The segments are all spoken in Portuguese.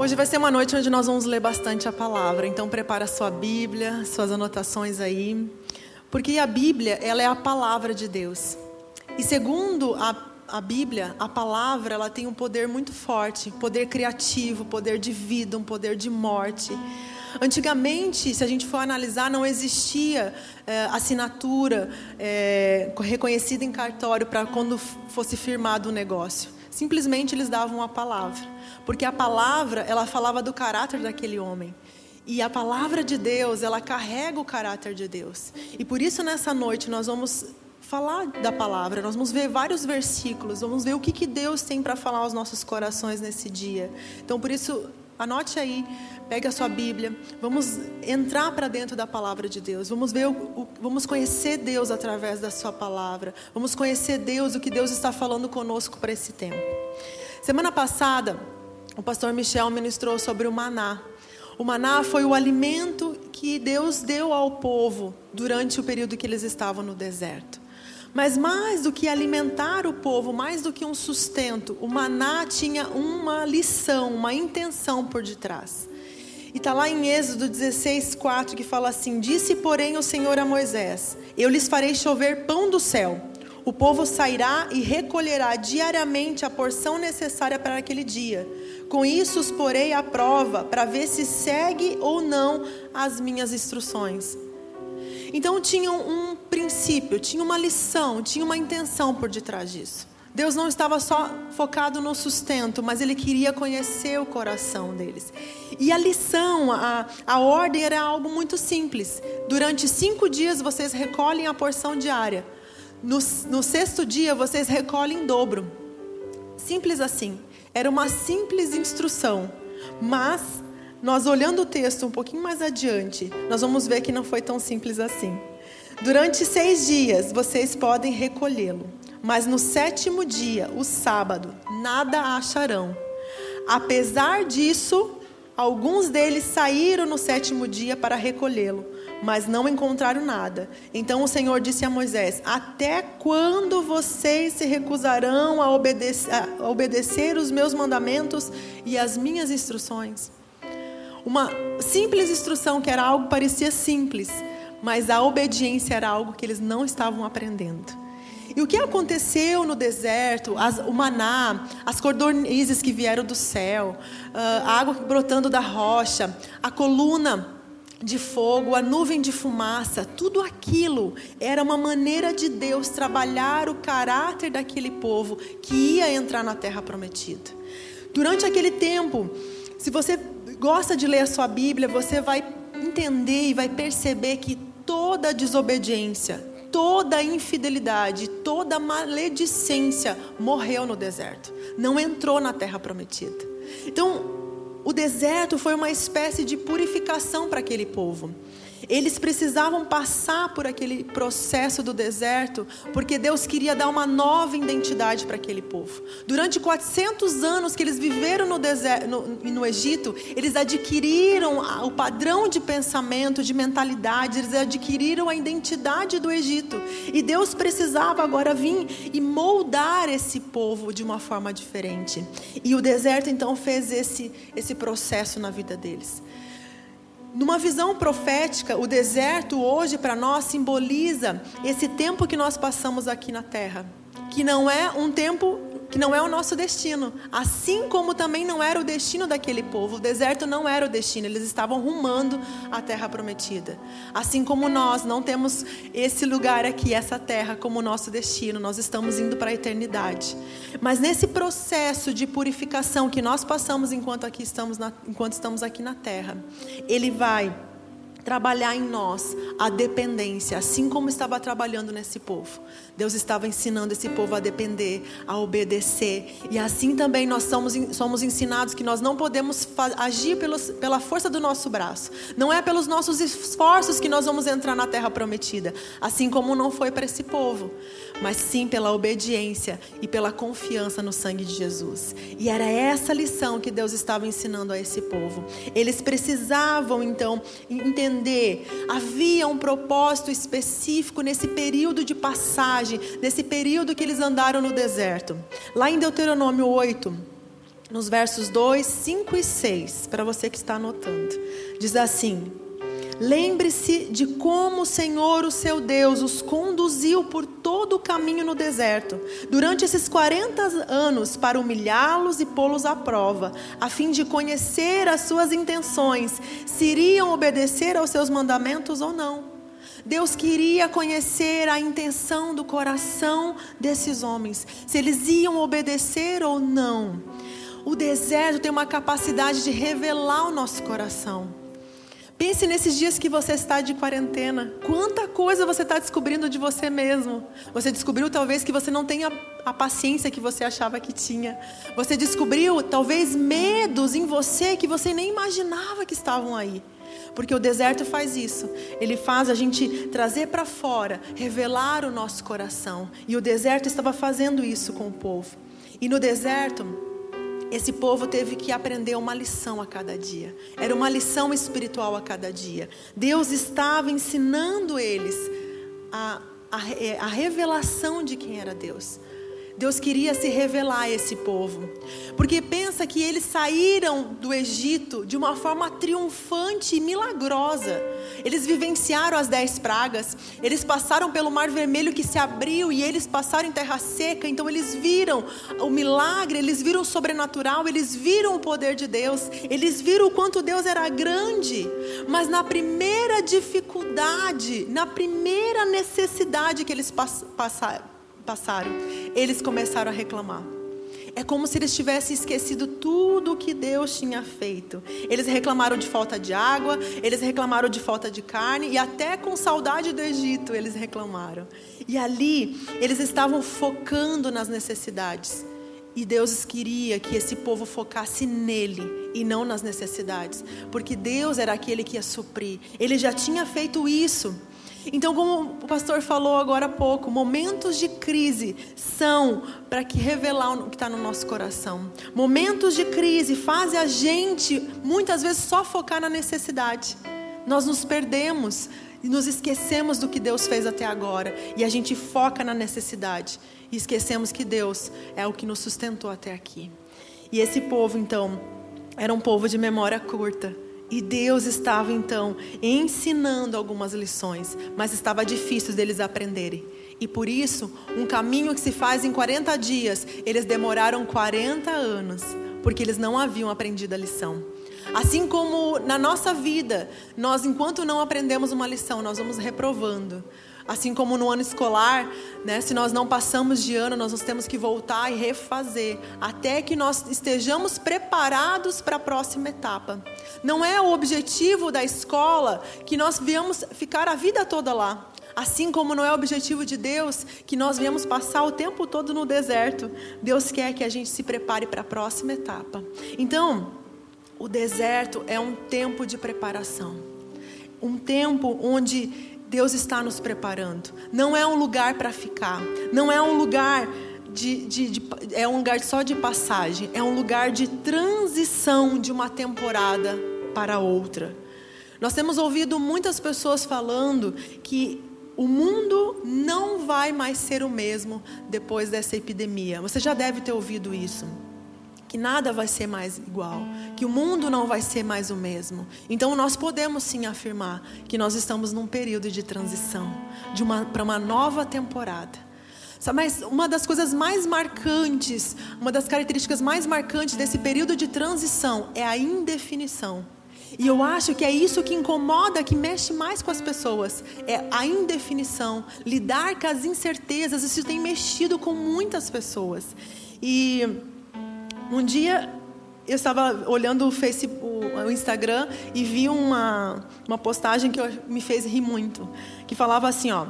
Hoje vai ser uma noite onde nós vamos ler bastante a palavra, então prepara sua Bíblia, suas anotações aí, porque a Bíblia ela é a palavra de Deus. E segundo a, a Bíblia, a palavra ela tem um poder muito forte, poder criativo, poder de vida, um poder de morte. Antigamente, se a gente for analisar, não existia é, assinatura é, reconhecida em cartório para quando fosse firmado o negócio. Simplesmente eles davam a palavra, porque a palavra ela falava do caráter daquele homem. E a palavra de Deus, ela carrega o caráter de Deus. E por isso nessa noite nós vamos falar da palavra, nós vamos ver vários versículos, vamos ver o que, que Deus tem para falar aos nossos corações nesse dia. Então por isso Anote aí, pegue a sua Bíblia, vamos entrar para dentro da palavra de Deus, vamos ver, o, o, vamos conhecer Deus através da sua palavra, vamos conhecer Deus, o que Deus está falando conosco para esse tempo. Semana passada, o pastor Michel ministrou sobre o maná. O maná foi o alimento que Deus deu ao povo durante o período que eles estavam no deserto. Mas mais do que alimentar o povo, mais do que um sustento, o maná tinha uma lição, uma intenção por detrás. E está lá em Êxodo 16, 4, que fala assim: Disse, porém, o Senhor a Moisés: Eu lhes farei chover pão do céu. O povo sairá e recolherá diariamente a porção necessária para aquele dia. Com isso os porei à prova, para ver se segue ou não as minhas instruções. Então tinha um princípio, tinha uma lição, tinha uma intenção por detrás disso. Deus não estava só focado no sustento, mas Ele queria conhecer o coração deles. E a lição, a, a ordem era algo muito simples. Durante cinco dias vocês recolhem a porção diária. No, no sexto dia vocês recolhem em dobro. Simples assim. Era uma simples instrução. Mas nós olhando o texto um pouquinho mais adiante, nós vamos ver que não foi tão simples assim. Durante seis dias vocês podem recolhê-lo, mas no sétimo dia, o sábado, nada acharão. Apesar disso, alguns deles saíram no sétimo dia para recolhê-lo, mas não encontraram nada. Então o Senhor disse a Moisés: Até quando vocês se recusarão a obedecer, a obedecer os meus mandamentos e as minhas instruções? Uma simples instrução que era algo que parecia simples, mas a obediência era algo que eles não estavam aprendendo. E o que aconteceu no deserto, as, o maná, as cordonizes que vieram do céu, ah, a água brotando da rocha, a coluna de fogo, a nuvem de fumaça, tudo aquilo era uma maneira de Deus trabalhar o caráter daquele povo que ia entrar na terra prometida. Durante aquele tempo, se você gosta de ler a sua Bíblia, você vai entender e vai perceber que toda desobediência, toda infidelidade, toda maledicência morreu no deserto, não entrou na terra prometida. Então, o deserto foi uma espécie de purificação para aquele povo. Eles precisavam passar por aquele processo do deserto, porque Deus queria dar uma nova identidade para aquele povo. Durante 400 anos que eles viveram no, deserto, no, no Egito, eles adquiriram o padrão de pensamento, de mentalidade, eles adquiriram a identidade do Egito. E Deus precisava agora vir e moldar esse povo de uma forma diferente. E o deserto então fez esse, esse processo na vida deles. Numa visão profética, o deserto hoje para nós simboliza esse tempo que nós passamos aqui na terra, que não é um tempo que não é o nosso destino, assim como também não era o destino daquele povo. O deserto não era o destino, eles estavam rumando à terra prometida. Assim como nós não temos esse lugar aqui, essa terra como nosso destino, nós estamos indo para a eternidade. Mas nesse processo de purificação que nós passamos enquanto aqui estamos na, enquanto estamos aqui na terra, ele vai trabalhar em nós a dependência, assim como estava trabalhando nesse povo. Deus estava ensinando esse povo a depender, a obedecer. E assim também nós somos, somos ensinados que nós não podemos agir pelos, pela força do nosso braço. Não é pelos nossos esforços que nós vamos entrar na terra prometida, assim como não foi para esse povo, mas sim pela obediência e pela confiança no sangue de Jesus. E era essa lição que Deus estava ensinando a esse povo. Eles precisavam então entender entender. Havia um propósito específico nesse período de passagem, nesse período que eles andaram no deserto. Lá em Deuteronômio 8, nos versos 2, 5 e 6, para você que está anotando. Diz assim: Lembre-se de como o Senhor, o seu Deus, os conduziu por todo o caminho no deserto, durante esses 40 anos, para humilhá-los e pô-los à prova, a fim de conhecer as suas intenções, se iriam obedecer aos seus mandamentos ou não. Deus queria conhecer a intenção do coração desses homens, se eles iam obedecer ou não. O deserto tem uma capacidade de revelar o nosso coração. Pense nesses dias que você está de quarentena. Quanta coisa você está descobrindo de você mesmo. Você descobriu talvez que você não tenha a paciência que você achava que tinha. Você descobriu talvez medos em você que você nem imaginava que estavam aí. Porque o deserto faz isso. Ele faz a gente trazer para fora, revelar o nosso coração. E o deserto estava fazendo isso com o povo. E no deserto, esse povo teve que aprender uma lição a cada dia. Era uma lição espiritual a cada dia. Deus estava ensinando eles a, a, a revelação de quem era Deus. Deus queria se revelar a esse povo. Porque pensa que eles saíram do Egito de uma forma triunfante e milagrosa. Eles vivenciaram as dez pragas, eles passaram pelo Mar Vermelho que se abriu e eles passaram em terra seca. Então eles viram o milagre, eles viram o sobrenatural, eles viram o poder de Deus, eles viram o quanto Deus era grande. Mas na primeira dificuldade, na primeira necessidade que eles passaram, passaram, eles começaram a reclamar. É como se eles tivessem esquecido tudo o que Deus tinha feito. Eles reclamaram de falta de água, eles reclamaram de falta de carne e até com saudade do Egito eles reclamaram. E ali eles estavam focando nas necessidades. E Deus queria que esse povo focasse nele e não nas necessidades, porque Deus era aquele que ia suprir. Ele já tinha feito isso. Então, como o pastor falou agora há pouco, momentos de crise são para que revelar o que está no nosso coração. Momentos de crise fazem a gente muitas vezes só focar na necessidade. Nós nos perdemos e nos esquecemos do que Deus fez até agora e a gente foca na necessidade e esquecemos que Deus é o que nos sustentou até aqui. E esse povo, então, era um povo de memória curta e Deus estava então ensinando algumas lições, mas estava difícil deles aprenderem. E por isso, um caminho que se faz em 40 dias, eles demoraram 40 anos, porque eles não haviam aprendido a lição. Assim como na nossa vida, nós enquanto não aprendemos uma lição, nós vamos reprovando. Assim como no ano escolar, né, se nós não passamos de ano, nós temos que voltar e refazer, até que nós estejamos preparados para a próxima etapa. Não é o objetivo da escola que nós viemos ficar a vida toda lá. Assim como não é o objetivo de Deus que nós viemos passar o tempo todo no deserto, Deus quer que a gente se prepare para a próxima etapa. Então, o deserto é um tempo de preparação, um tempo onde Deus está nos preparando. Não é um lugar para ficar. Não é um lugar de, de, de, é um lugar só de passagem. É um lugar de transição de uma temporada para outra. Nós temos ouvido muitas pessoas falando que o mundo não vai mais ser o mesmo depois dessa epidemia. Você já deve ter ouvido isso que nada vai ser mais igual, que o mundo não vai ser mais o mesmo. Então nós podemos sim afirmar que nós estamos num período de transição, de uma para uma nova temporada. Mas uma das coisas mais marcantes, uma das características mais marcantes desse período de transição é a indefinição. E eu acho que é isso que incomoda, que mexe mais com as pessoas. É a indefinição, lidar com as incertezas. Isso tem mexido com muitas pessoas. E um dia eu estava olhando o Facebook, o Instagram e vi uma, uma postagem que me fez rir muito, que falava assim, ó,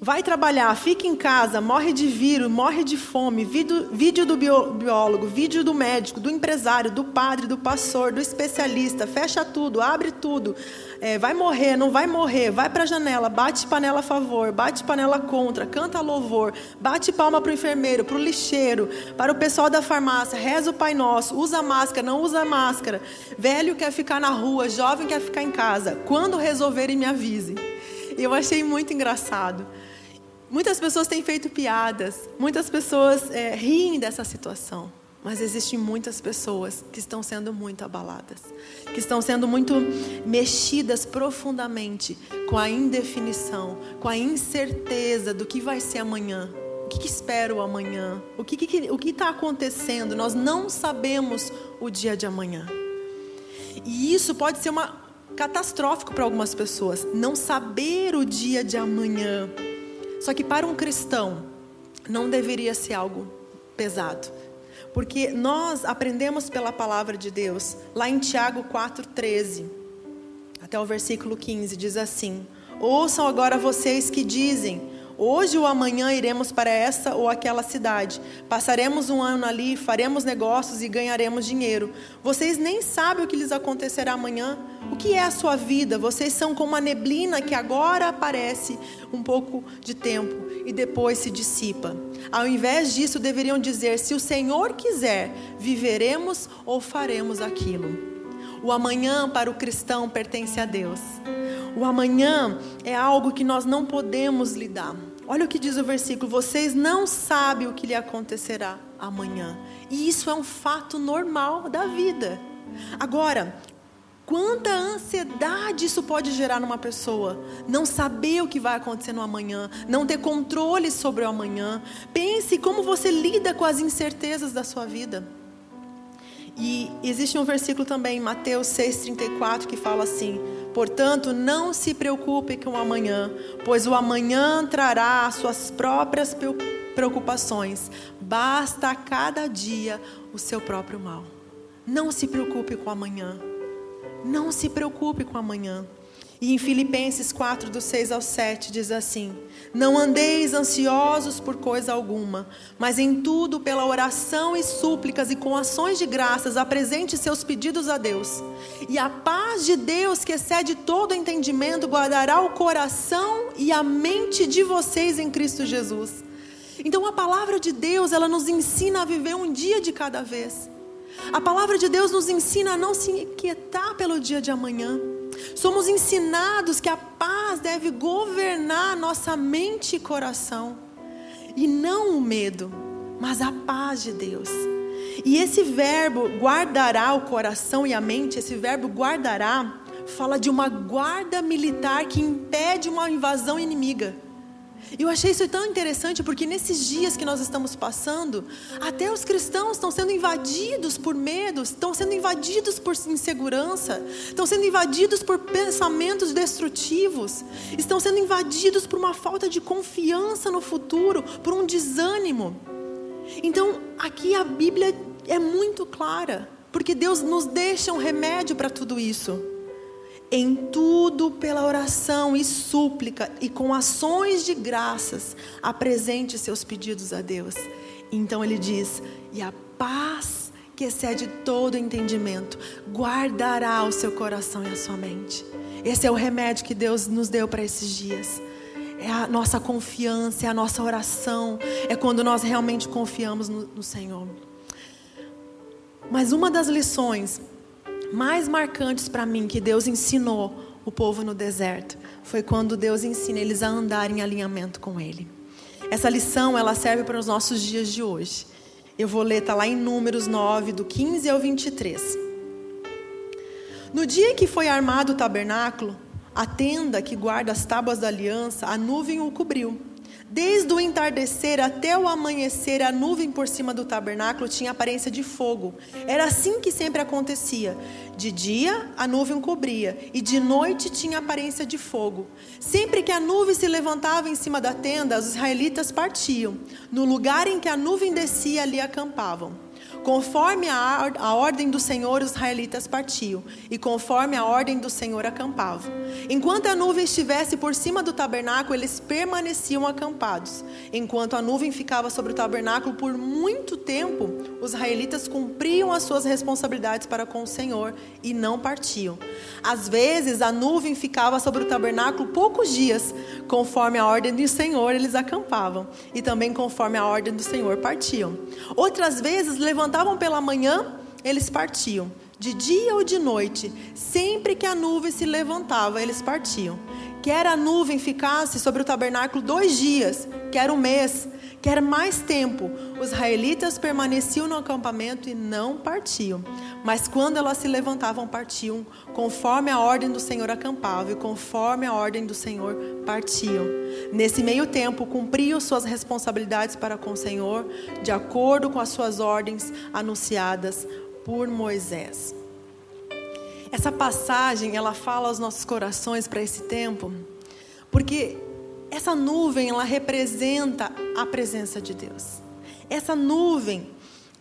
vai trabalhar, fica em casa, morre de vírus, morre de fome, vídeo, vídeo do biólogo, vídeo do médico, do empresário, do padre, do pastor, do especialista, fecha tudo, abre tudo, é, vai morrer, não vai morrer, vai para a janela, bate panela a favor, bate panela contra, canta louvor, bate palma para o enfermeiro, para o lixeiro, para o pessoal da farmácia, reza o Pai Nosso, usa máscara, não usa máscara, velho quer ficar na rua, jovem quer ficar em casa, quando resolverem me avise. Eu achei muito engraçado. Muitas pessoas têm feito piadas, muitas pessoas é, riem dessa situação. Mas existem muitas pessoas que estão sendo muito abaladas, que estão sendo muito mexidas profundamente com a indefinição, com a incerteza do que vai ser amanhã. O que, que espero amanhã? O que está que acontecendo? Nós não sabemos o dia de amanhã. E isso pode ser uma catastrófico para algumas pessoas, não saber o dia de amanhã. Só que para um cristão não deveria ser algo pesado. Porque nós aprendemos pela palavra de Deus, lá em Tiago 4,13, até o versículo 15, diz assim: Ouçam agora vocês que dizem: Hoje ou amanhã iremos para essa ou aquela cidade. Passaremos um ano ali, faremos negócios e ganharemos dinheiro. Vocês nem sabem o que lhes acontecerá amanhã. O que é a sua vida? Vocês são como uma neblina que agora aparece um pouco de tempo e depois se dissipa. Ao invés disso, deveriam dizer: se o Senhor quiser, viveremos ou faremos aquilo. O amanhã para o cristão pertence a Deus. O amanhã é algo que nós não podemos lidar. Olha o que diz o versículo: vocês não sabem o que lhe acontecerá amanhã. E isso é um fato normal da vida. Agora, quanta ansiedade isso pode gerar numa pessoa? Não saber o que vai acontecer no amanhã, não ter controle sobre o amanhã. Pense como você lida com as incertezas da sua vida. E existe um versículo também, Mateus 6,34, que fala assim: Portanto, não se preocupe com o amanhã, pois o amanhã trará as suas próprias preocupações. Basta a cada dia o seu próprio mal. Não se preocupe com o amanhã. Não se preocupe com o amanhã. E em Filipenses 4, do 6 ao 7, diz assim: Não andeis ansiosos por coisa alguma, mas em tudo, pela oração e súplicas e com ações de graças, apresente seus pedidos a Deus. E a paz de Deus, que excede todo entendimento, guardará o coração e a mente de vocês em Cristo Jesus. Então a palavra de Deus, ela nos ensina a viver um dia de cada vez. A palavra de Deus nos ensina a não se inquietar pelo dia de amanhã. Somos ensinados que a paz deve governar nossa mente e coração, e não o medo, mas a paz de Deus. E esse verbo guardará o coração e a mente, esse verbo guardará, fala de uma guarda militar que impede uma invasão inimiga. Eu achei isso tão interessante porque nesses dias que nós estamos passando, até os cristãos estão sendo invadidos por medos, estão sendo invadidos por insegurança, estão sendo invadidos por pensamentos destrutivos, estão sendo invadidos por uma falta de confiança no futuro, por um desânimo. Então, aqui a Bíblia é muito clara, porque Deus nos deixa um remédio para tudo isso. Em tudo, pela oração e súplica e com ações de graças, apresente seus pedidos a Deus. Então ele diz: e a paz que excede todo entendimento guardará o seu coração e a sua mente. Esse é o remédio que Deus nos deu para esses dias. É a nossa confiança, é a nossa oração, é quando nós realmente confiamos no, no Senhor. Mas uma das lições mais marcantes para mim que Deus ensinou o povo no deserto foi quando Deus ensina eles a andar em alinhamento com Ele. Essa lição ela serve para os nossos dias de hoje. Eu vou ler, está lá em Números 9, do 15 ao 23. No dia que foi armado o tabernáculo, a tenda que guarda as tábuas da aliança, a nuvem o cobriu. Desde o entardecer até o amanhecer, a nuvem por cima do tabernáculo tinha aparência de fogo. Era assim que sempre acontecia. De dia, a nuvem cobria, e de noite tinha aparência de fogo. Sempre que a nuvem se levantava em cima da tenda, os israelitas partiam. No lugar em que a nuvem descia, ali acampavam. Conforme a, a ordem do Senhor, os israelitas partiam, e conforme a ordem do Senhor, acampavam. Enquanto a nuvem estivesse por cima do tabernáculo, eles permaneciam acampados. Enquanto a nuvem ficava sobre o tabernáculo por muito tempo, os israelitas cumpriam as suas responsabilidades para com o Senhor e não partiam. Às vezes, a nuvem ficava sobre o tabernáculo poucos dias, conforme a ordem do Senhor, eles acampavam, e também conforme a ordem do Senhor, partiam. Outras vezes, levantavam levantavam pela manhã, eles partiam. De dia ou de noite, sempre que a nuvem se levantava, eles partiam. Quer a nuvem ficasse sobre o tabernáculo dois dias, quer um mês, Quer mais tempo, os israelitas permaneciam no acampamento e não partiam. Mas quando elas se levantavam, partiam, conforme a ordem do Senhor acampavam e conforme a ordem do Senhor partiam. Nesse meio tempo, cumpriam suas responsabilidades para com o Senhor, de acordo com as suas ordens anunciadas por Moisés. Essa passagem, ela fala aos nossos corações para esse tempo, porque essa nuvem, ela representa a presença de Deus. Essa nuvem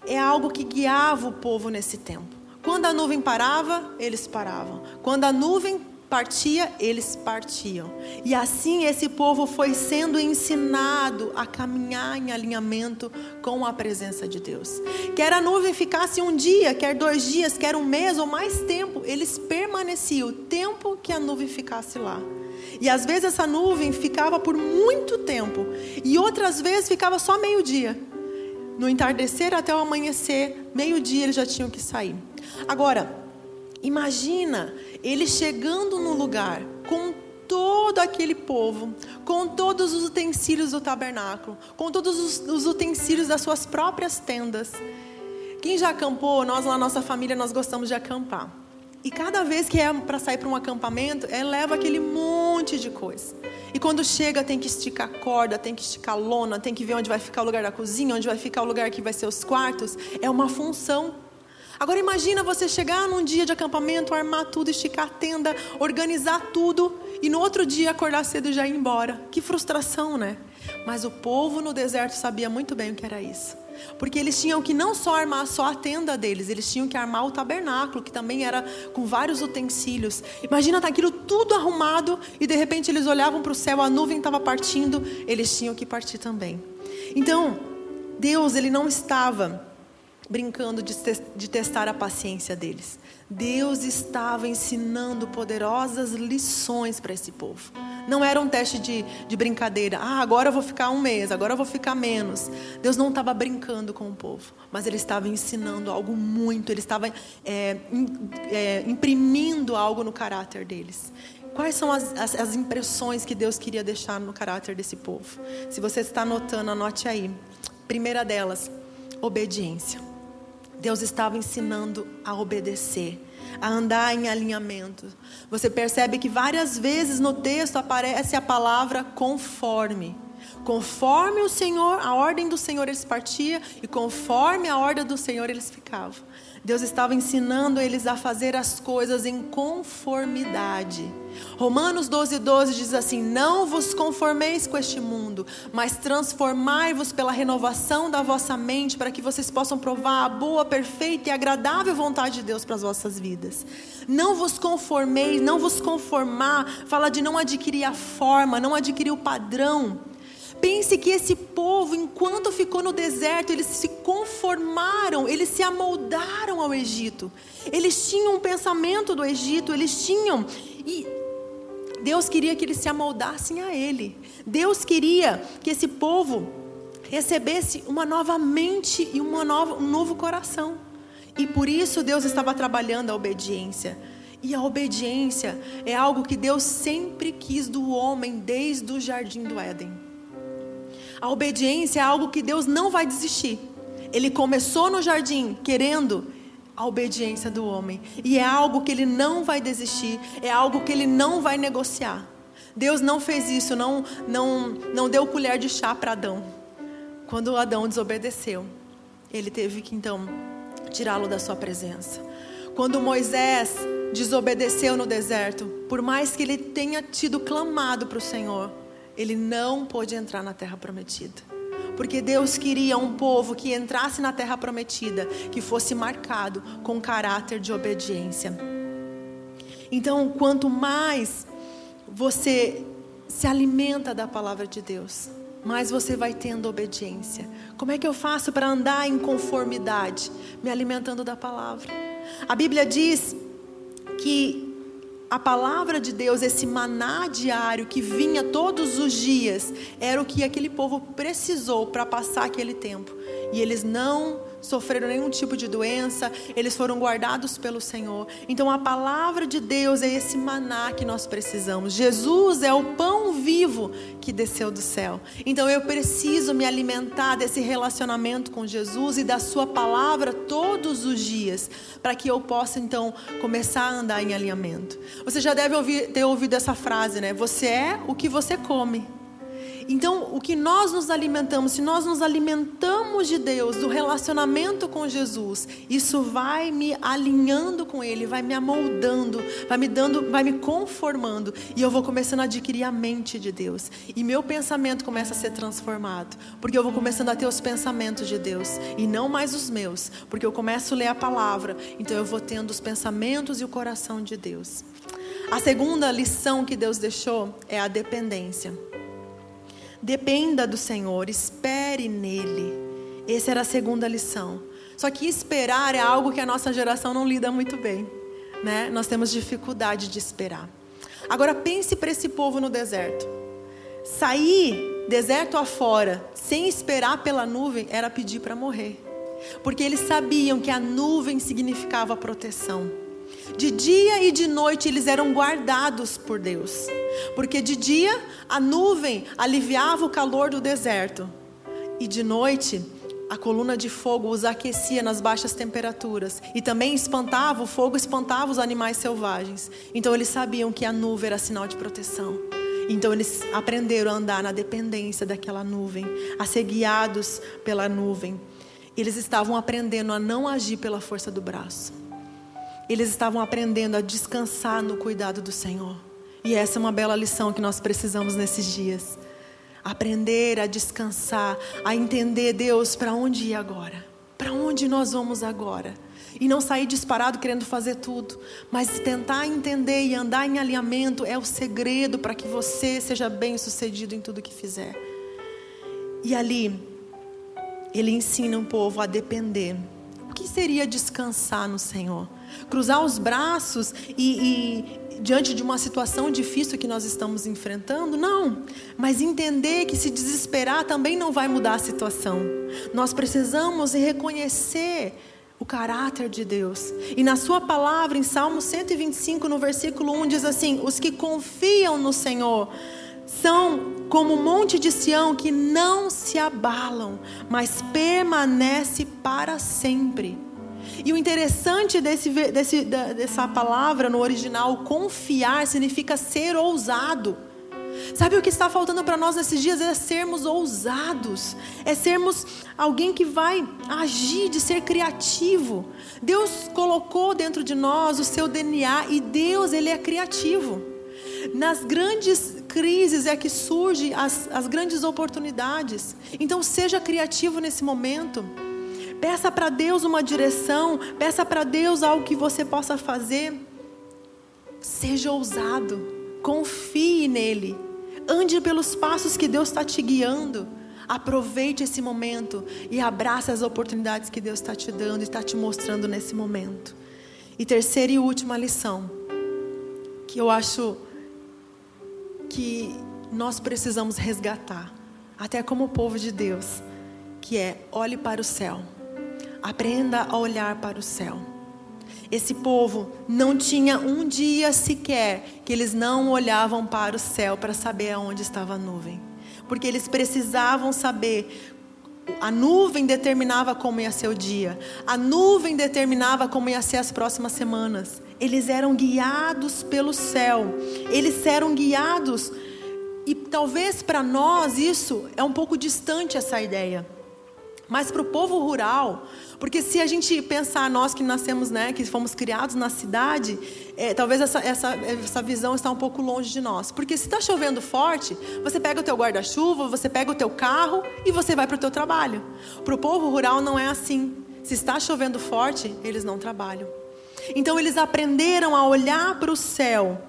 é algo que guiava o povo nesse tempo. Quando a nuvem parava, eles paravam. Quando a nuvem partia, eles partiam. E assim esse povo foi sendo ensinado a caminhar em alinhamento com a presença de Deus. Quer a nuvem ficasse um dia, quer dois dias, quer um mês ou mais tempo, eles permaneciam o tempo que a nuvem ficasse lá. E às vezes essa nuvem ficava por muito tempo, e outras vezes ficava só meio-dia. No entardecer até o amanhecer, meio-dia eles já tinham que sair. Agora, imagina ele chegando no lugar com todo aquele povo, com todos os utensílios do tabernáculo, com todos os, os utensílios das suas próprias tendas. Quem já acampou, nós lá nossa família, nós gostamos de acampar. E cada vez que é para sair para um acampamento, é, leva aquele monte de coisa. E quando chega, tem que esticar corda, tem que esticar lona, tem que ver onde vai ficar o lugar da cozinha, onde vai ficar o lugar que vai ser os quartos. É uma função. Agora imagina você chegar num dia de acampamento, armar tudo, esticar a tenda, organizar tudo e no outro dia acordar cedo e já ir embora. Que frustração, né? Mas o povo no deserto sabia muito bem o que era isso. Porque eles tinham que não só armar só a tenda deles, eles tinham que armar o tabernáculo, que também era com vários utensílios. Imagina tá aquilo tudo arrumado e de repente eles olhavam para o céu, a nuvem estava partindo, eles tinham que partir também. Então, Deus, ele não estava brincando de testar a paciência deles. Deus estava ensinando poderosas lições para esse povo. Não era um teste de, de brincadeira. Ah, agora eu vou ficar um mês, agora eu vou ficar menos. Deus não estava brincando com o povo, mas Ele estava ensinando algo muito, Ele estava é, é, imprimindo algo no caráter deles. Quais são as, as, as impressões que Deus queria deixar no caráter desse povo? Se você está anotando, anote aí. Primeira delas, obediência. Deus estava ensinando a obedecer, a andar em alinhamento. Você percebe que várias vezes no texto aparece a palavra conforme. Conforme o Senhor, a ordem do Senhor eles partiam e conforme a ordem do Senhor eles ficavam. Deus estava ensinando eles a fazer as coisas em conformidade. Romanos 12, 12 diz assim: Não vos conformeis com este mundo, mas transformai-vos pela renovação da vossa mente, para que vocês possam provar a boa, perfeita e agradável vontade de Deus para as vossas vidas. Não vos conformeis, não vos conformar, fala de não adquirir a forma, não adquirir o padrão. Pense que esse povo, enquanto ficou no deserto, eles se conformaram, eles se amoldaram ao Egito. Eles tinham um pensamento do Egito, eles tinham. E Deus queria que eles se amoldassem a Ele. Deus queria que esse povo recebesse uma nova mente e uma nova, um novo coração. E por isso Deus estava trabalhando a obediência. E a obediência é algo que Deus sempre quis do homem desde o jardim do Éden. A obediência é algo que Deus não vai desistir. Ele começou no jardim querendo a obediência do homem. E é algo que ele não vai desistir, é algo que ele não vai negociar. Deus não fez isso, não não não deu colher de chá para Adão. Quando Adão desobedeceu, ele teve que então tirá-lo da sua presença. Quando Moisés desobedeceu no deserto, por mais que ele tenha tido clamado para o Senhor, ele não pôde entrar na terra prometida. Porque Deus queria um povo que entrasse na terra prometida, que fosse marcado com caráter de obediência. Então, quanto mais você se alimenta da palavra de Deus, mais você vai tendo obediência. Como é que eu faço para andar em conformidade? Me alimentando da palavra. A Bíblia diz que a palavra de Deus, esse maná diário que vinha todos os dias, era o que aquele povo precisou para passar aquele tempo. E eles não sofreram nenhum tipo de doença, eles foram guardados pelo Senhor. Então a palavra de Deus é esse maná que nós precisamos. Jesus é o pão vivo que desceu do céu. Então eu preciso me alimentar desse relacionamento com Jesus e da Sua palavra todos os dias, para que eu possa então começar a andar em alinhamento. Você já deve ouvir, ter ouvido essa frase, né? Você é o que você come. Então, o que nós nos alimentamos, se nós nos alimentamos de Deus, do relacionamento com Jesus, isso vai me alinhando com Ele, vai me amoldando, vai me dando, vai me conformando, e eu vou começando a adquirir a mente de Deus. E meu pensamento começa a ser transformado, porque eu vou começando a ter os pensamentos de Deus e não mais os meus, porque eu começo a ler a palavra, então eu vou tendo os pensamentos e o coração de Deus. A segunda lição que Deus deixou é a dependência. Dependa do Senhor, espere nele. Essa era a segunda lição. Só que esperar é algo que a nossa geração não lida muito bem, né? Nós temos dificuldade de esperar. Agora pense para esse povo no deserto. Sair deserto afora, sem esperar pela nuvem, era pedir para morrer. Porque eles sabiam que a nuvem significava proteção. De dia e de noite eles eram guardados por Deus. Porque de dia a nuvem aliviava o calor do deserto. E de noite a coluna de fogo os aquecia nas baixas temperaturas e também espantava, o fogo espantava os animais selvagens. Então eles sabiam que a nuvem era sinal de proteção. Então eles aprenderam a andar na dependência daquela nuvem, a ser guiados pela nuvem. Eles estavam aprendendo a não agir pela força do braço. Eles estavam aprendendo a descansar no cuidado do Senhor. E essa é uma bela lição que nós precisamos nesses dias. Aprender a descansar, a entender, Deus, para onde ir agora? Para onde nós vamos agora? E não sair disparado querendo fazer tudo, mas tentar entender e andar em alinhamento é o segredo para que você seja bem sucedido em tudo que fizer. E ali, ele ensina o povo a depender. O que seria descansar no Senhor? Cruzar os braços e, e diante de uma situação difícil que nós estamos enfrentando, não. Mas entender que se desesperar também não vai mudar a situação. Nós precisamos reconhecer o caráter de Deus. E na sua palavra, em Salmo 125, no versículo 1, diz assim: Os que confiam no Senhor são como o monte de Sião que não se abalam, mas permanece para sempre. E o interessante desse, desse, dessa palavra no original, confiar, significa ser ousado. Sabe o que está faltando para nós nesses dias? É sermos ousados, é sermos alguém que vai agir, de ser criativo. Deus colocou dentro de nós o seu DNA e Deus, Ele é criativo. Nas grandes crises é que surgem as, as grandes oportunidades. Então, seja criativo nesse momento. Peça para Deus uma direção, peça para Deus algo que você possa fazer. Seja ousado, confie nele, ande pelos passos que Deus está te guiando. Aproveite esse momento e abrace as oportunidades que Deus está te dando e está te mostrando nesse momento. E terceira e última lição, que eu acho que nós precisamos resgatar, até como povo de Deus, que é olhe para o céu. Aprenda a olhar para o céu. Esse povo não tinha um dia sequer que eles não olhavam para o céu para saber aonde estava a nuvem. Porque eles precisavam saber a nuvem determinava como ia ser o dia. A nuvem determinava como ia ser as próximas semanas. Eles eram guiados pelo céu. Eles eram guiados. E talvez para nós isso é um pouco distante essa ideia. Mas para o povo rural, porque se a gente pensar, nós que nascemos, né, que fomos criados na cidade, é, talvez essa, essa, essa visão está um pouco longe de nós. Porque se está chovendo forte, você pega o teu guarda-chuva, você pega o teu carro e você vai para o teu trabalho. Para o povo rural não é assim. Se está chovendo forte, eles não trabalham. Então eles aprenderam a olhar para o céu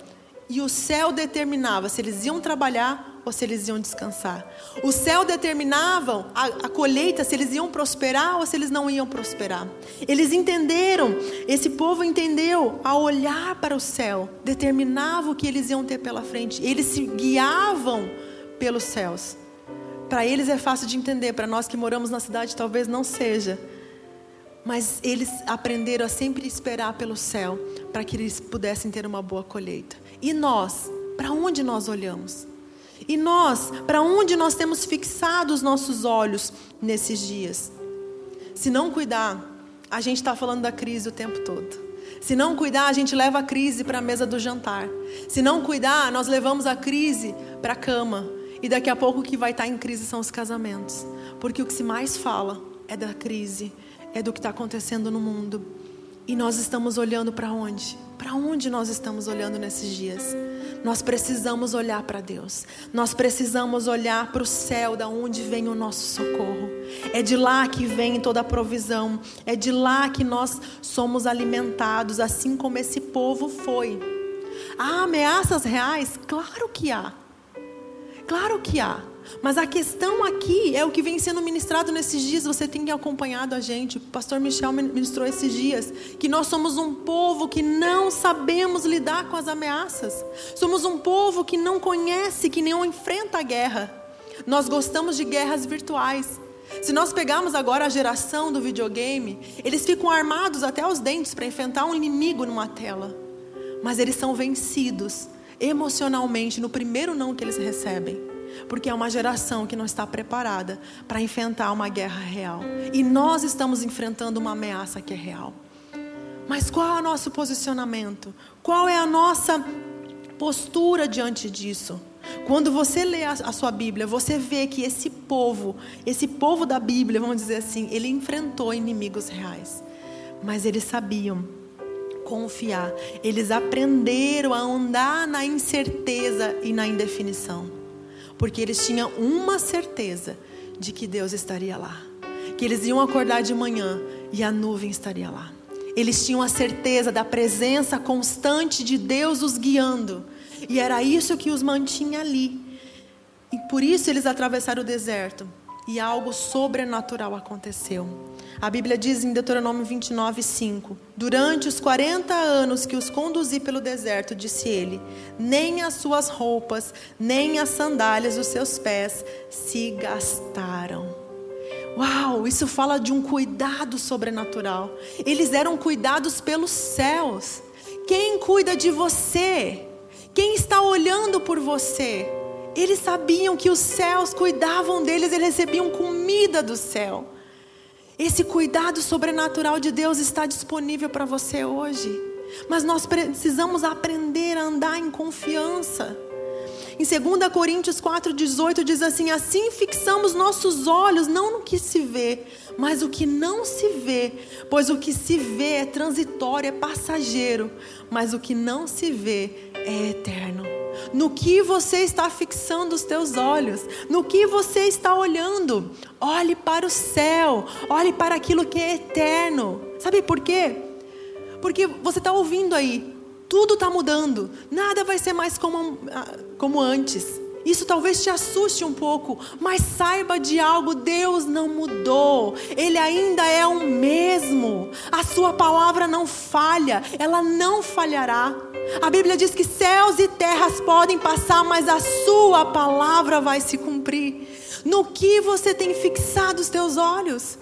e o céu determinava se eles iam trabalhar ou se eles iam descansar. O céu determinava a, a, colheita, se eles iam prosperar ou se eles não iam prosperar. Eles entenderam, esse povo entendeu, a olhar para o céu, determinava o que eles iam ter pela frente. Eles se guiavam pelos céus. Para eles é fácil de entender, para nós que moramos na cidade talvez não seja. Mas eles aprenderam a sempre esperar pelo céu, para que eles pudessem ter uma boa colheita. E nós, para onde nós olhamos? E nós, para onde nós temos fixado os nossos olhos nesses dias? Se não cuidar, a gente está falando da crise o tempo todo. Se não cuidar, a gente leva a crise para a mesa do jantar. Se não cuidar, nós levamos a crise para a cama. E daqui a pouco o que vai estar tá em crise são os casamentos. Porque o que se mais fala é da crise, é do que está acontecendo no mundo. E nós estamos olhando para onde? Para onde nós estamos olhando nesses dias? Nós precisamos olhar para Deus. Nós precisamos olhar para o céu, da onde vem o nosso socorro. É de lá que vem toda a provisão. É de lá que nós somos alimentados, assim como esse povo foi. Há ameaças reais? Claro que há. Claro que há. Mas a questão aqui é o que vem sendo ministrado nesses dias. Você tem acompanhado a gente. O pastor Michel ministrou esses dias. Que nós somos um povo que não sabemos lidar com as ameaças. Somos um povo que não conhece, que não enfrenta a guerra. Nós gostamos de guerras virtuais. Se nós pegarmos agora a geração do videogame, eles ficam armados até os dentes para enfrentar um inimigo numa tela. Mas eles são vencidos emocionalmente no primeiro não que eles recebem. Porque é uma geração que não está preparada para enfrentar uma guerra real. E nós estamos enfrentando uma ameaça que é real. Mas qual é o nosso posicionamento? Qual é a nossa postura diante disso? Quando você lê a, sua Bíblia, você vê que esse povo, esse povo da Bíblia, vamos dizer assim, ele enfrentou inimigos reais. Mas eles sabiam confiar. Eles aprenderam a andar na incerteza e na indefinição porque eles tinham uma certeza de que Deus estaria lá, que eles iam acordar de manhã e a nuvem estaria lá. Eles tinham a certeza da presença constante de Deus os guiando, e era isso que os mantinha ali. E por isso eles atravessaram o deserto, e algo sobrenatural aconteceu. A Bíblia diz em Deuteronômio 29, 5: Durante os 40 anos que os conduzi pelo deserto, disse ele, nem as suas roupas, nem as sandálias dos seus pés se gastaram. Uau, isso fala de um cuidado sobrenatural. Eles eram cuidados pelos céus. Quem cuida de você? Quem está olhando por você? Eles sabiam que os céus cuidavam deles, eles recebiam comida do céu. Esse cuidado sobrenatural de Deus está disponível para você hoje. Mas nós precisamos aprender a andar em confiança. Em 2 Coríntios 4,18 diz assim: Assim fixamos nossos olhos, não no que se vê, mas o que não se vê. Pois o que se vê é transitório, é passageiro, mas o que não se vê é eterno no que você está fixando os teus olhos, no que você está olhando. Olhe para o céu, olhe para aquilo que é eterno. Sabe por quê? Porque você está ouvindo aí, tudo está mudando, nada vai ser mais como, ah, como antes. Isso talvez te assuste um pouco, mas saiba de algo: Deus não mudou, Ele ainda é o mesmo. A Sua palavra não falha, ela não falhará. A Bíblia diz que céus e terras podem passar, mas a Sua palavra vai se cumprir. No que você tem fixado os teus olhos?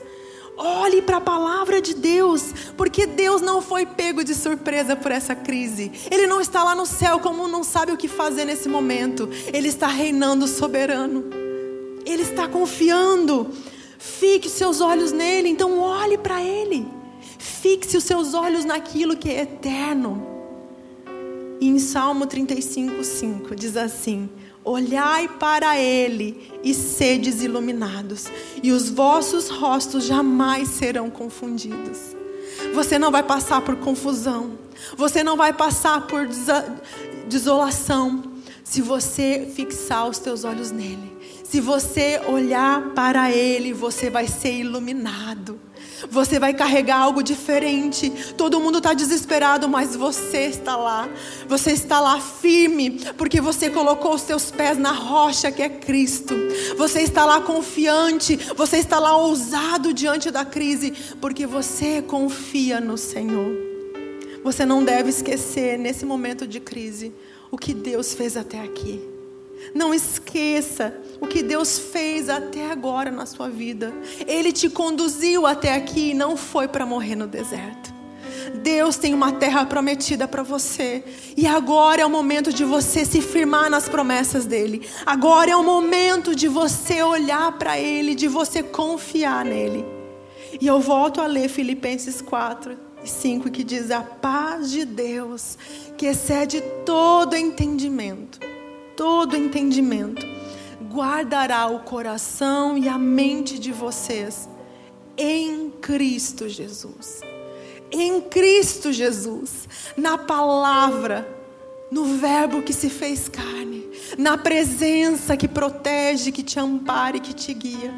Olhe para a palavra de Deus, porque Deus não foi pego de surpresa por essa crise. Ele não está lá no céu como não sabe o que fazer nesse momento. Ele está reinando soberano. Ele está confiando. Fique seus olhos nele, então olhe para ele. Fixe os seus olhos naquilo que é eterno. E em Salmo 35, 5 diz assim: Olhai para ele e sedes iluminados, e os vossos rostos jamais serão confundidos. Você não vai passar por confusão, você não vai passar por desolação, se você fixar os teus olhos nele. Se você olhar para ele, você vai ser iluminado. Você vai carregar algo diferente. Todo mundo está desesperado, mas você está lá. Você está lá firme, porque você colocou os seus pés na rocha que é Cristo. Você está lá confiante. Você está lá ousado diante da crise, porque você confia no Senhor. Você não deve esquecer nesse momento de crise o que Deus fez até aqui. Não esqueça o que Deus fez até agora na sua vida. Ele te conduziu até aqui e não foi para morrer no deserto. Deus tem uma terra prometida para você. E agora é o momento de você se firmar nas promessas dele. Agora é o momento de você olhar para ele, de você confiar nele. E eu volto a ler Filipenses 4 e 5 que diz: A paz de Deus, que excede todo entendimento, todo entendimento, guardará o coração e a mente de vocês em Cristo Jesus. Em Cristo Jesus, na palavra, no Verbo que se fez carne, na presença que protege, que te ampara e que te guia.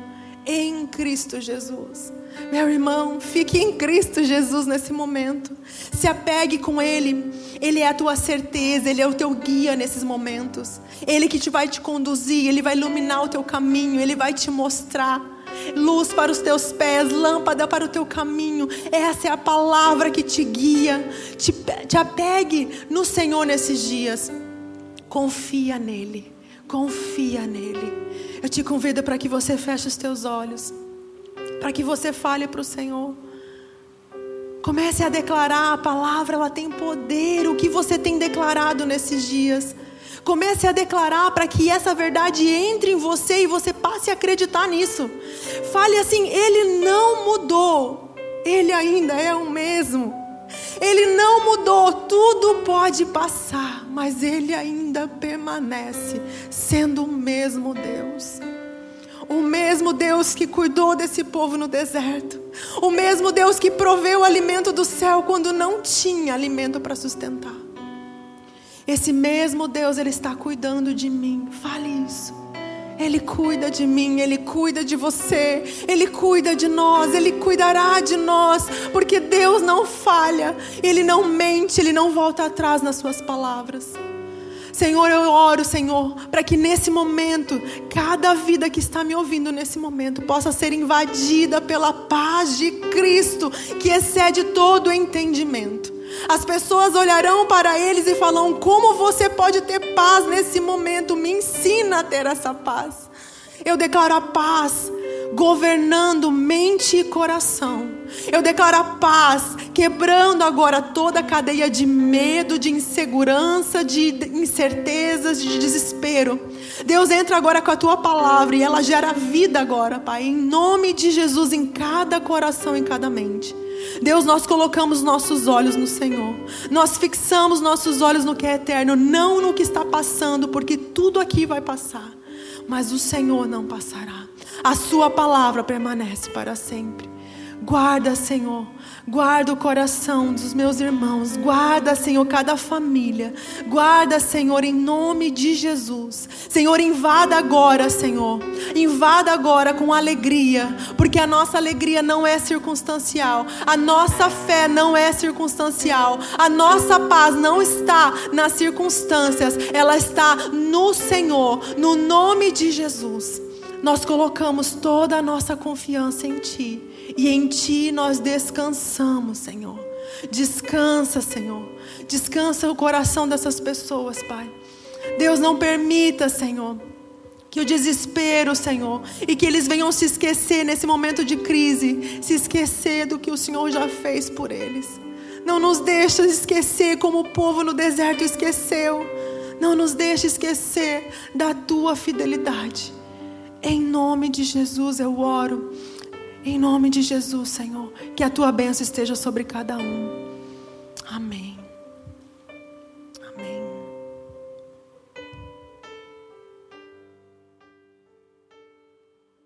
Em Cristo Jesus. Meu irmão, fique em Cristo Jesus nesse momento. Se apegue com Ele. Ele é a tua certeza, Ele é o teu guia nesses momentos. Ele que te vai te conduzir, Ele vai iluminar o teu caminho, Ele vai te mostrar luz para os teus pés, lâmpada para o teu caminho. Essa é a palavra que te guia. Te, te apegue no Senhor nesses dias. Confia nele. Confia nele. Eu te convido para que você feche os teus olhos. Para que você fale para o Senhor. Comece a declarar a palavra, ela tem poder. O que você tem declarado nesses dias? Comece a declarar para que essa verdade entre em você e você passe a acreditar nisso. Fale assim: Ele não mudou, Ele ainda é o mesmo. Ele não mudou, tudo pode passar, mas Ele ainda permanece sendo o mesmo Deus. O mesmo Deus que cuidou desse povo no deserto. O mesmo Deus que proveu o alimento do céu quando não tinha alimento para sustentar. Esse mesmo Deus, Ele está cuidando de mim. Fale isso. Ele cuida de mim, Ele cuida de você, Ele cuida de nós, Ele cuidará de nós, porque Deus não falha, Ele não mente, Ele não volta atrás nas Suas palavras. Senhor, eu oro, Senhor, para que nesse momento, cada vida que está me ouvindo nesse momento possa ser invadida pela paz de Cristo, que excede todo entendimento. As pessoas olharão para eles e falarão: Como você pode ter paz nesse momento? Me ensina a ter essa paz. Eu declaro a paz governando mente e coração. Eu declaro a paz, quebrando agora toda a cadeia de medo, de insegurança, de incertezas, de desespero. Deus entra agora com a tua palavra e ela gera vida agora, Pai, em nome de Jesus, em cada coração, em cada mente. Deus, nós colocamos nossos olhos no Senhor. Nós fixamos nossos olhos no que é eterno, não no que está passando, porque tudo aqui vai passar. Mas o Senhor não passará. A Sua palavra permanece para sempre. Guarda, Senhor, guarda o coração dos meus irmãos, guarda, Senhor, cada família, guarda, Senhor, em nome de Jesus. Senhor, invada agora, Senhor, invada agora com alegria, porque a nossa alegria não é circunstancial, a nossa fé não é circunstancial, a nossa paz não está nas circunstâncias, ela está no Senhor, no nome de Jesus. Nós colocamos toda a nossa confiança em Ti. E em Ti nós descansamos, Senhor. Descansa, Senhor. Descansa o coração dessas pessoas, Pai. Deus não permita, Senhor, que o desespero, Senhor, e que eles venham se esquecer nesse momento de crise, se esquecer do que o Senhor já fez por eles. Não nos deixe esquecer como o povo no deserto esqueceu. Não nos deixe esquecer da tua fidelidade. Em nome de Jesus eu oro. Em nome de Jesus, Senhor, que a tua bênção esteja sobre cada um. Amém.